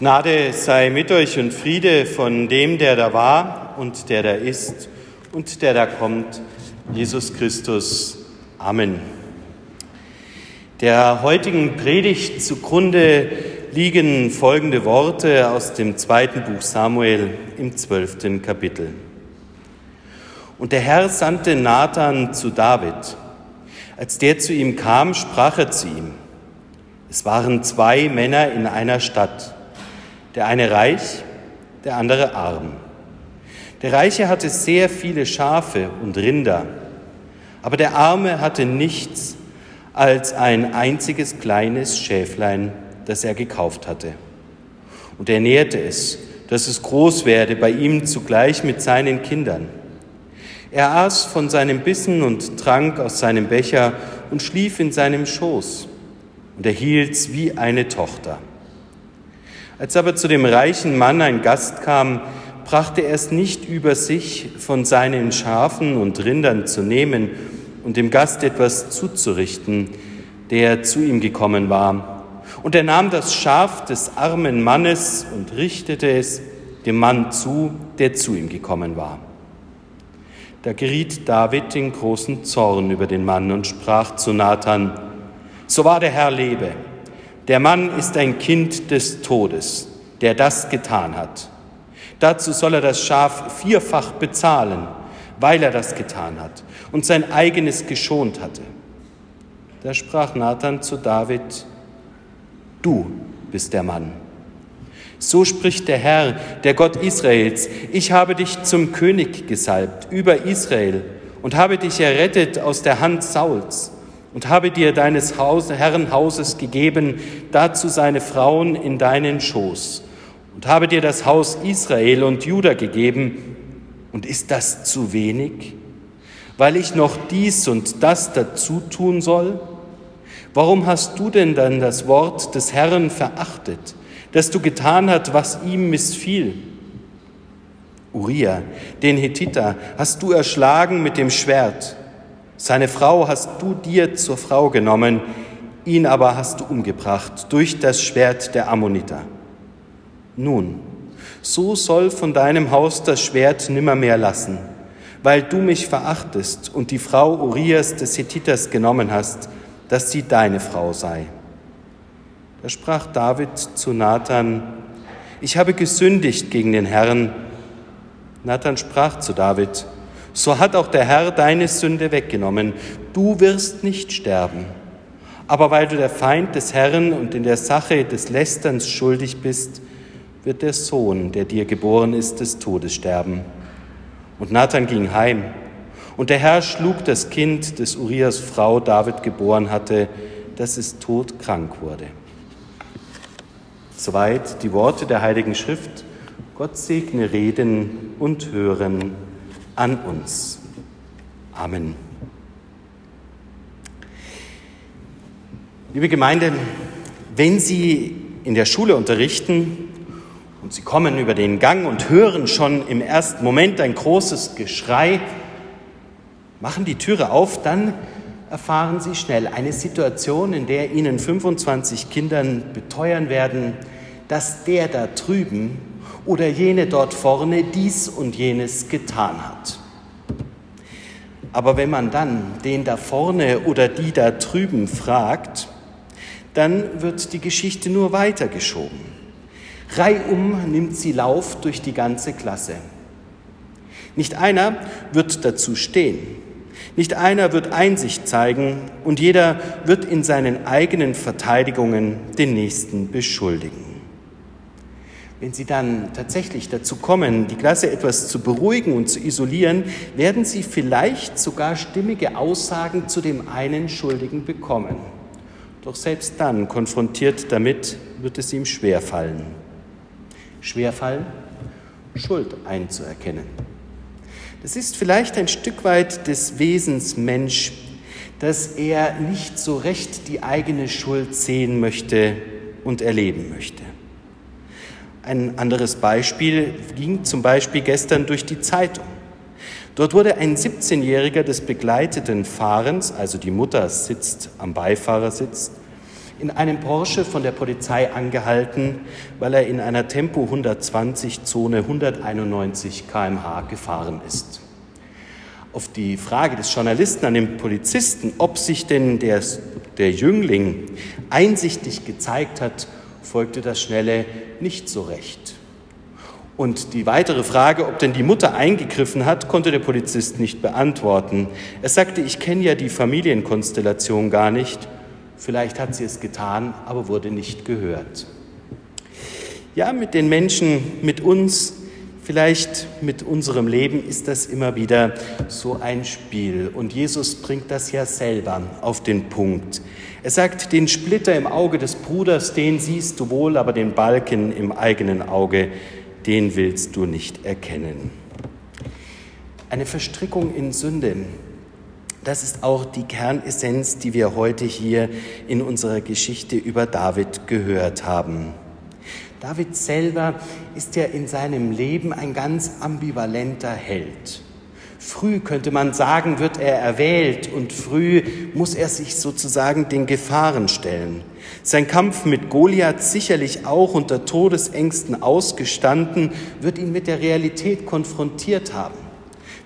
Gnade sei mit euch und Friede von dem, der da war und der da ist und der da kommt, Jesus Christus. Amen. Der heutigen Predigt zugrunde liegen folgende Worte aus dem zweiten Buch Samuel im zwölften Kapitel. Und der Herr sandte Nathan zu David. Als der zu ihm kam, sprach er zu ihm. Es waren zwei Männer in einer Stadt der eine reich, der andere arm. Der Reiche hatte sehr viele Schafe und Rinder, aber der Arme hatte nichts als ein einziges kleines Schäflein, das er gekauft hatte. Und er nährte es, dass es groß werde, bei ihm zugleich mit seinen Kindern. Er aß von seinem Bissen und trank aus seinem Becher und schlief in seinem Schoß, und er hielt's wie eine Tochter. Als aber zu dem reichen Mann ein Gast kam, brachte er es nicht über sich, von seinen Schafen und Rindern zu nehmen und dem Gast etwas zuzurichten, der zu ihm gekommen war. Und er nahm das Schaf des armen Mannes und richtete es dem Mann zu, der zu ihm gekommen war. Da geriet David in großen Zorn über den Mann und sprach zu Nathan, so wahr der Herr lebe, der Mann ist ein Kind des Todes, der das getan hat. Dazu soll er das Schaf vierfach bezahlen, weil er das getan hat und sein eigenes geschont hatte. Da sprach Nathan zu David, du bist der Mann. So spricht der Herr, der Gott Israels, ich habe dich zum König gesalbt über Israel und habe dich errettet aus der Hand Sauls und habe dir deines Haus, Herrenhauses gegeben, dazu seine Frauen in deinen Schoß und habe dir das Haus Israel und Juda gegeben. Und ist das zu wenig, weil ich noch dies und das dazu tun soll? Warum hast du denn dann das Wort des Herrn verachtet, dass du getan hast, was ihm missfiel? Uriah, den Hethiter, hast du erschlagen mit dem Schwert seine Frau hast du dir zur Frau genommen, ihn aber hast du umgebracht durch das Schwert der Ammoniter. Nun, so soll von deinem Haus das Schwert nimmermehr lassen, weil du mich verachtest und die Frau Urias des Hethiters genommen hast, dass sie deine Frau sei. Da sprach David zu Nathan, ich habe gesündigt gegen den Herrn. Nathan sprach zu David, so hat auch der Herr deine Sünde weggenommen. Du wirst nicht sterben. Aber weil du der Feind des Herrn und in der Sache des Lästerns schuldig bist, wird der Sohn, der dir geboren ist, des Todes sterben. Und Nathan ging heim. Und der Herr schlug das Kind, das Urias Frau David geboren hatte, dass es todkrank wurde. Soweit die Worte der Heiligen Schrift. Gott segne Reden und Hören an uns. Amen. Liebe Gemeinde, wenn Sie in der Schule unterrichten und Sie kommen über den Gang und hören schon im ersten Moment ein großes Geschrei, machen die Türe auf, dann erfahren Sie schnell eine Situation, in der Ihnen 25 Kindern beteuern werden, dass der da drüben oder jene dort vorne dies und jenes getan hat. Aber wenn man dann den da vorne oder die da drüben fragt, dann wird die Geschichte nur weitergeschoben. Reihum nimmt sie Lauf durch die ganze Klasse. Nicht einer wird dazu stehen. Nicht einer wird Einsicht zeigen und jeder wird in seinen eigenen Verteidigungen den Nächsten beschuldigen. Wenn Sie dann tatsächlich dazu kommen, die Klasse etwas zu beruhigen und zu isolieren, werden Sie vielleicht sogar stimmige Aussagen zu dem einen Schuldigen bekommen. Doch selbst dann, konfrontiert damit, wird es ihm schwerfallen. Schwerfallen, Schuld einzuerkennen. Das ist vielleicht ein Stück weit des Wesens Mensch, dass er nicht so recht die eigene Schuld sehen möchte und erleben möchte. Ein anderes Beispiel ging zum Beispiel gestern durch die Zeitung. Dort wurde ein 17-Jähriger des begleiteten Fahrens, also die Mutter sitzt am Beifahrersitz, in einem Porsche von der Polizei angehalten, weil er in einer Tempo 120 Zone 191 km/h gefahren ist. Auf die Frage des Journalisten an den Polizisten, ob sich denn der, der Jüngling einsichtig gezeigt hat, folgte das schnelle nicht so recht. Und die weitere Frage, ob denn die Mutter eingegriffen hat, konnte der Polizist nicht beantworten. Er sagte, ich kenne ja die Familienkonstellation gar nicht Vielleicht hat sie es getan, aber wurde nicht gehört. Ja, mit den Menschen, mit uns, vielleicht mit unserem Leben ist das immer wieder so ein Spiel. Und Jesus bringt das ja selber auf den Punkt. Er sagt, den Splitter im Auge des Bruders, den siehst du wohl, aber den Balken im eigenen Auge, den willst du nicht erkennen. Eine Verstrickung in Sünde, das ist auch die Kernessenz, die wir heute hier in unserer Geschichte über David gehört haben. David selber ist ja in seinem Leben ein ganz ambivalenter Held. Früh könnte man sagen, wird er erwählt und früh muss er sich sozusagen den Gefahren stellen. Sein Kampf mit Goliath sicherlich auch unter Todesängsten ausgestanden, wird ihn mit der Realität konfrontiert haben.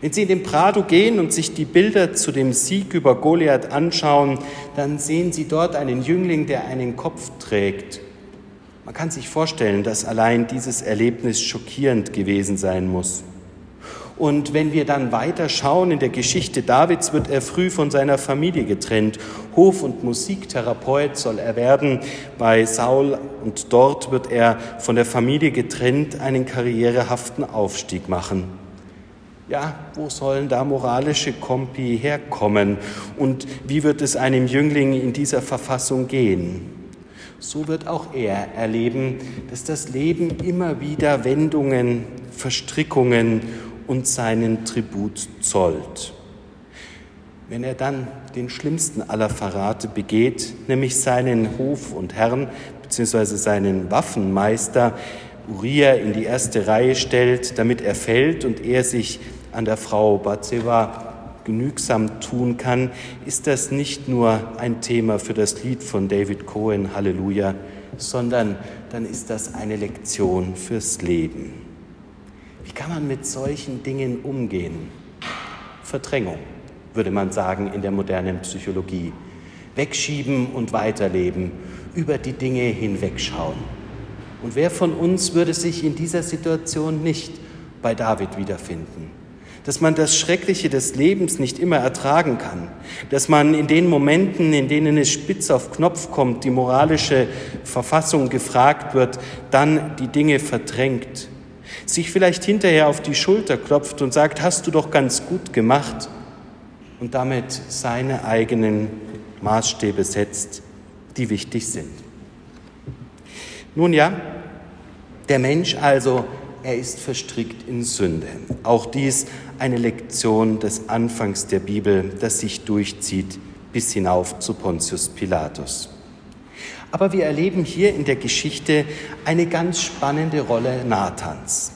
Wenn Sie in den Prado gehen und sich die Bilder zu dem Sieg über Goliath anschauen, dann sehen Sie dort einen Jüngling, der einen Kopf trägt. Man kann sich vorstellen, dass allein dieses Erlebnis schockierend gewesen sein muss. Und wenn wir dann weiter schauen in der Geschichte Davids, wird er früh von seiner Familie getrennt. Hof- und Musiktherapeut soll er werden bei Saul und dort wird er von der Familie getrennt einen karrierehaften Aufstieg machen ja, wo sollen da moralische Kompi herkommen und wie wird es einem Jüngling in dieser Verfassung gehen? So wird auch er erleben, dass das Leben immer wieder Wendungen, Verstrickungen und seinen Tribut zollt. Wenn er dann den schlimmsten aller Verrate begeht, nämlich seinen Hof- und Herrn bzw. seinen Waffenmeister Uriah in die erste Reihe stellt, damit er fällt und er sich an der Frau Batseva genügsam tun kann, ist das nicht nur ein Thema für das Lied von David Cohen, Halleluja, sondern dann ist das eine Lektion fürs Leben. Wie kann man mit solchen Dingen umgehen? Verdrängung, würde man sagen in der modernen Psychologie. Wegschieben und weiterleben, über die Dinge hinwegschauen. Und wer von uns würde sich in dieser Situation nicht bei David wiederfinden? Dass man das Schreckliche des Lebens nicht immer ertragen kann, dass man in den Momenten, in denen es spitz auf Knopf kommt, die moralische Verfassung gefragt wird, dann die Dinge verdrängt, sich vielleicht hinterher auf die Schulter klopft und sagt, hast du doch ganz gut gemacht. Und damit seine eigenen Maßstäbe setzt, die wichtig sind. Nun ja, der Mensch also er ist verstrickt in Sünde. Auch dies eine Lektion des Anfangs der Bibel, das sich durchzieht bis hinauf zu Pontius Pilatus. Aber wir erleben hier in der Geschichte eine ganz spannende Rolle Nathans.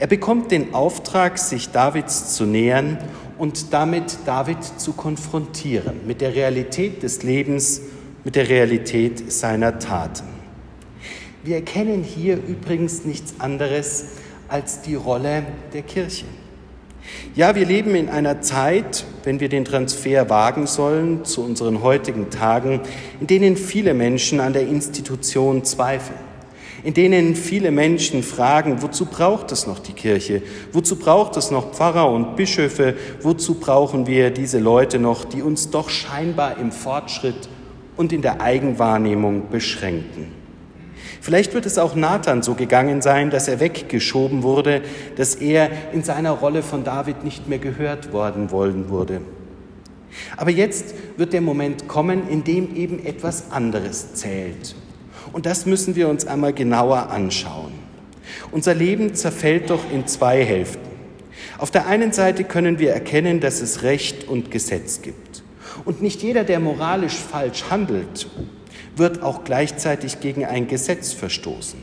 Er bekommt den Auftrag, sich Davids zu nähern und damit David zu konfrontieren mit der Realität des Lebens, mit der Realität seiner Taten. Wir erkennen hier übrigens nichts anderes als die Rolle der Kirche. Ja, wir leben in einer Zeit, wenn wir den Transfer wagen sollen zu unseren heutigen Tagen, in denen viele Menschen an der Institution zweifeln, in denen viele Menschen fragen, wozu braucht es noch die Kirche? Wozu braucht es noch Pfarrer und Bischöfe? Wozu brauchen wir diese Leute noch, die uns doch scheinbar im Fortschritt und in der Eigenwahrnehmung beschränken? Vielleicht wird es auch Nathan so gegangen sein, dass er weggeschoben wurde, dass er in seiner Rolle von David nicht mehr gehört worden wollen wurde. Aber jetzt wird der Moment kommen, in dem eben etwas anderes zählt. Und das müssen wir uns einmal genauer anschauen. Unser Leben zerfällt doch in zwei Hälften. Auf der einen Seite können wir erkennen, dass es Recht und Gesetz gibt. Und nicht jeder, der moralisch falsch handelt, wird auch gleichzeitig gegen ein Gesetz verstoßen.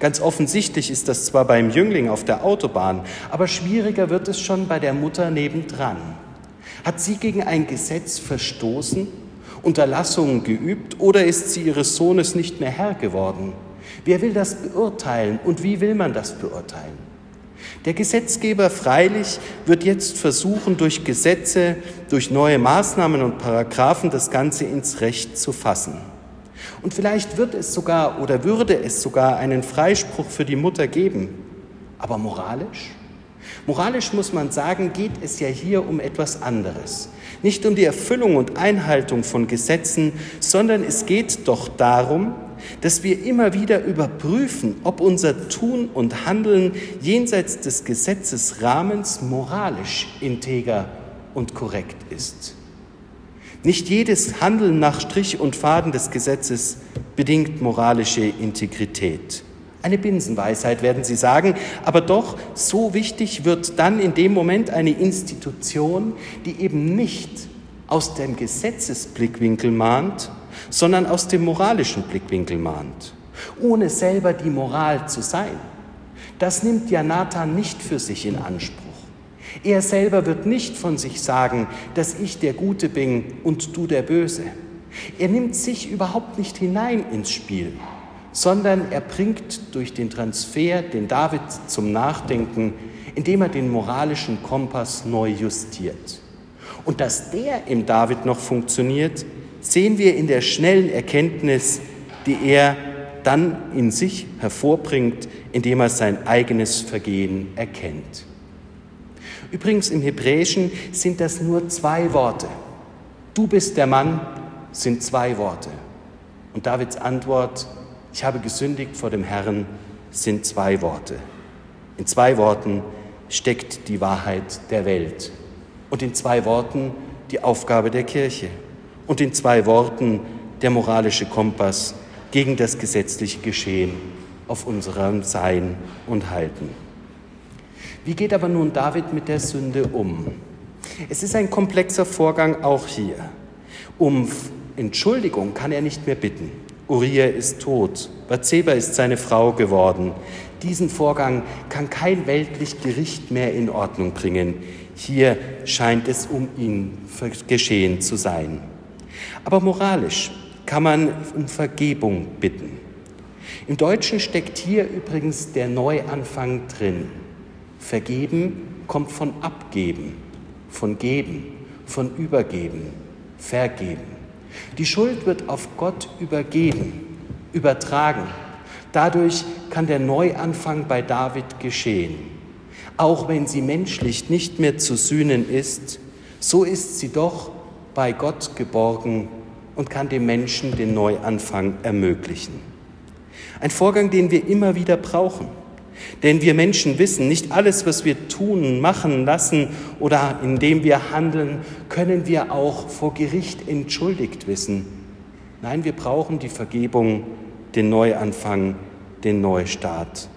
Ganz offensichtlich ist das zwar beim Jüngling auf der Autobahn, aber schwieriger wird es schon bei der Mutter nebendran. Hat sie gegen ein Gesetz verstoßen Unterlassung geübt oder ist sie ihres Sohnes nicht mehr Herr geworden? Wer will das beurteilen und wie will man das beurteilen? Der Gesetzgeber freilich wird jetzt versuchen, durch Gesetze, durch neue Maßnahmen und Paragraphen das Ganze ins Recht zu fassen. Und vielleicht wird es sogar oder würde es sogar einen Freispruch für die Mutter geben. Aber moralisch? Moralisch muss man sagen, geht es ja hier um etwas anderes. Nicht um die Erfüllung und Einhaltung von Gesetzen, sondern es geht doch darum, dass wir immer wieder überprüfen, ob unser Tun und Handeln jenseits des Gesetzesrahmens moralisch integer und korrekt ist. Nicht jedes Handeln nach Strich und Faden des Gesetzes bedingt moralische Integrität. Eine Binsenweisheit, werden Sie sagen, aber doch so wichtig wird dann in dem Moment eine Institution, die eben nicht aus dem Gesetzesblickwinkel mahnt, sondern aus dem moralischen Blickwinkel mahnt, ohne selber die Moral zu sein. Das nimmt ja Nathan nicht für sich in Anspruch. Er selber wird nicht von sich sagen, dass ich der Gute bin und du der Böse. Er nimmt sich überhaupt nicht hinein ins Spiel, sondern er bringt durch den Transfer den David zum Nachdenken, indem er den moralischen Kompass neu justiert. Und dass der im David noch funktioniert, sehen wir in der schnellen Erkenntnis, die er dann in sich hervorbringt, indem er sein eigenes Vergehen erkennt. Übrigens im Hebräischen sind das nur zwei Worte. Du bist der Mann sind zwei Worte. Und Davids Antwort, ich habe gesündigt vor dem Herrn, sind zwei Worte. In zwei Worten steckt die Wahrheit der Welt und in zwei Worten die Aufgabe der Kirche und in zwei Worten der moralische Kompass gegen das gesetzliche Geschehen auf unserem Sein und Halten. Wie geht aber nun David mit der Sünde um? Es ist ein komplexer Vorgang auch hier. Um Entschuldigung kann er nicht mehr bitten. Uriah ist tot, Bathseba ist seine Frau geworden. Diesen Vorgang kann kein weltlich Gericht mehr in Ordnung bringen. Hier scheint es um ihn geschehen zu sein. Aber moralisch kann man um Vergebung bitten. Im Deutschen steckt hier übrigens der Neuanfang drin. Vergeben kommt von abgeben, von geben, von übergeben, vergeben. Die Schuld wird auf Gott übergeben, übertragen. Dadurch kann der Neuanfang bei David geschehen. Auch wenn sie menschlich nicht mehr zu sühnen ist, so ist sie doch bei Gott geborgen und kann dem Menschen den Neuanfang ermöglichen. Ein Vorgang, den wir immer wieder brauchen. Denn wir Menschen wissen, nicht alles, was wir tun, machen, lassen oder indem wir handeln, können wir auch vor Gericht entschuldigt wissen. Nein, wir brauchen die Vergebung, den Neuanfang, den Neustart.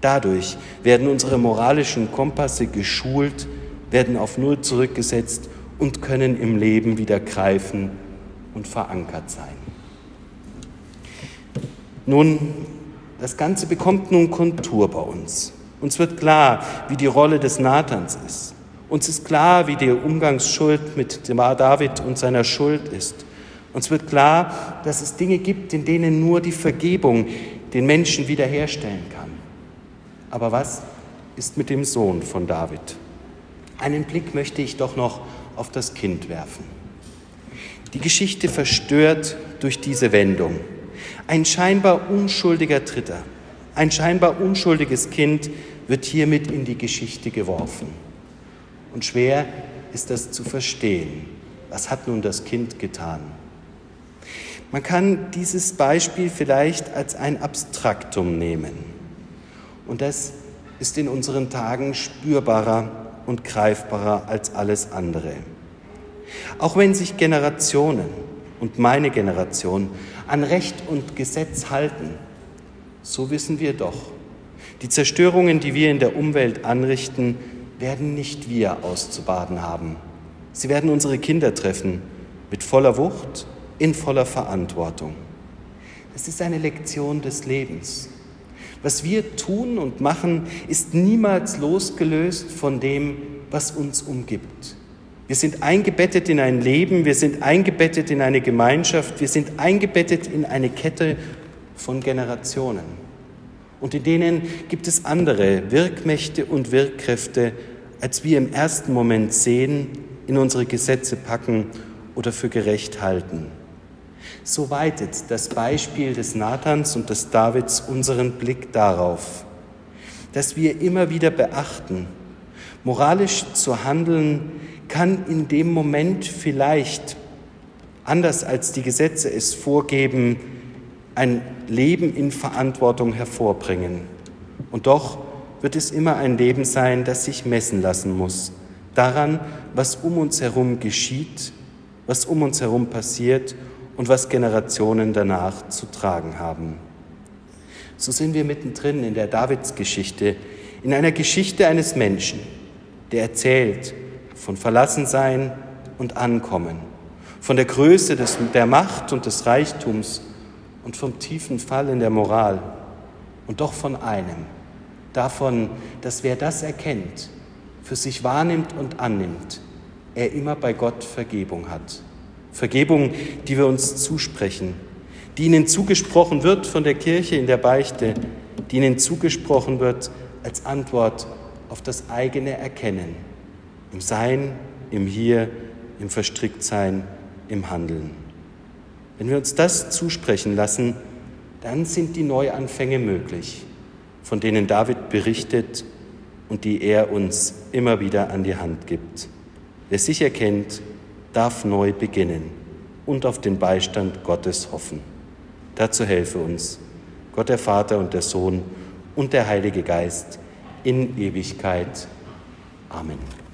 Dadurch werden unsere moralischen Kompasse geschult, werden auf Null zurückgesetzt und können im Leben wieder greifen und verankert sein. Nun, das Ganze bekommt nun Kontur bei uns. Uns wird klar, wie die Rolle des Nathans ist. Uns ist klar, wie die Umgangsschuld mit David und seiner Schuld ist. Uns wird klar, dass es Dinge gibt, in denen nur die Vergebung den Menschen wiederherstellen kann. Aber was ist mit dem Sohn von David? Einen Blick möchte ich doch noch auf das Kind werfen. Die Geschichte verstört durch diese Wendung. Ein scheinbar unschuldiger Dritter, ein scheinbar unschuldiges Kind wird hiermit in die Geschichte geworfen. Und schwer ist das zu verstehen. Was hat nun das Kind getan? Man kann dieses Beispiel vielleicht als ein Abstraktum nehmen. Und das ist in unseren Tagen spürbarer und greifbarer als alles andere. Auch wenn sich Generationen und meine Generation an Recht und Gesetz halten, so wissen wir doch, die Zerstörungen, die wir in der Umwelt anrichten, werden nicht wir auszubaden haben. Sie werden unsere Kinder treffen, mit voller Wucht, in voller Verantwortung. Es ist eine Lektion des Lebens. Was wir tun und machen, ist niemals losgelöst von dem, was uns umgibt. Wir sind eingebettet in ein Leben, wir sind eingebettet in eine Gemeinschaft, wir sind eingebettet in eine Kette von Generationen. Und in denen gibt es andere Wirkmächte und Wirkkräfte, als wir im ersten Moment sehen, in unsere Gesetze packen oder für gerecht halten. So weitet das Beispiel des Nathans und des Davids unseren Blick darauf, dass wir immer wieder beachten, moralisch zu handeln kann in dem Moment vielleicht, anders als die Gesetze es vorgeben, ein Leben in Verantwortung hervorbringen. Und doch wird es immer ein Leben sein, das sich messen lassen muss, daran, was um uns herum geschieht, was um uns herum passiert und was Generationen danach zu tragen haben. So sind wir mittendrin in der Davidsgeschichte, in einer Geschichte eines Menschen, der erzählt von Verlassensein und Ankommen, von der Größe des, der Macht und des Reichtums und vom tiefen Fall in der Moral und doch von einem, davon, dass wer das erkennt, für sich wahrnimmt und annimmt, er immer bei Gott Vergebung hat. Vergebung, die wir uns zusprechen, die ihnen zugesprochen wird von der Kirche in der Beichte, die ihnen zugesprochen wird als Antwort auf das eigene Erkennen, im Sein, im Hier, im Verstricktsein, im Handeln. Wenn wir uns das zusprechen lassen, dann sind die Neuanfänge möglich, von denen David berichtet und die er uns immer wieder an die Hand gibt. Wer sich erkennt, darf neu beginnen und auf den Beistand Gottes hoffen. Dazu helfe uns Gott der Vater und der Sohn und der Heilige Geist in Ewigkeit. Amen.